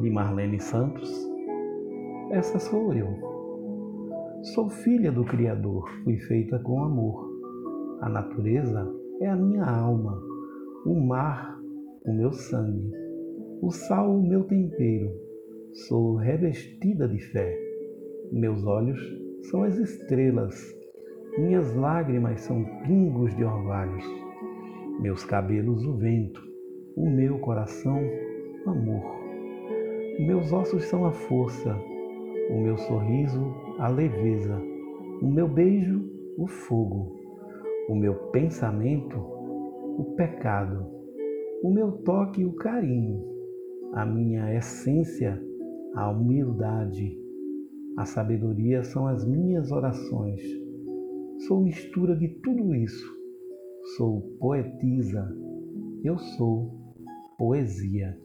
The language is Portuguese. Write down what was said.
de Marlene Santos. Essa sou eu. Sou filha do Criador, fui feita com amor. A natureza é a minha alma, o mar, o meu sangue, o sal, o meu tempero. Sou revestida de fé. Meus olhos são as estrelas, minhas lágrimas são pingos de orvalhos, meus cabelos o vento, o meu coração o amor. Meus ossos são a força, o meu sorriso a leveza, o meu beijo o fogo, o meu pensamento o pecado, o meu toque o carinho, a minha essência a humildade, a sabedoria são as minhas orações. Sou mistura de tudo isso. Sou poetisa. Eu sou poesia.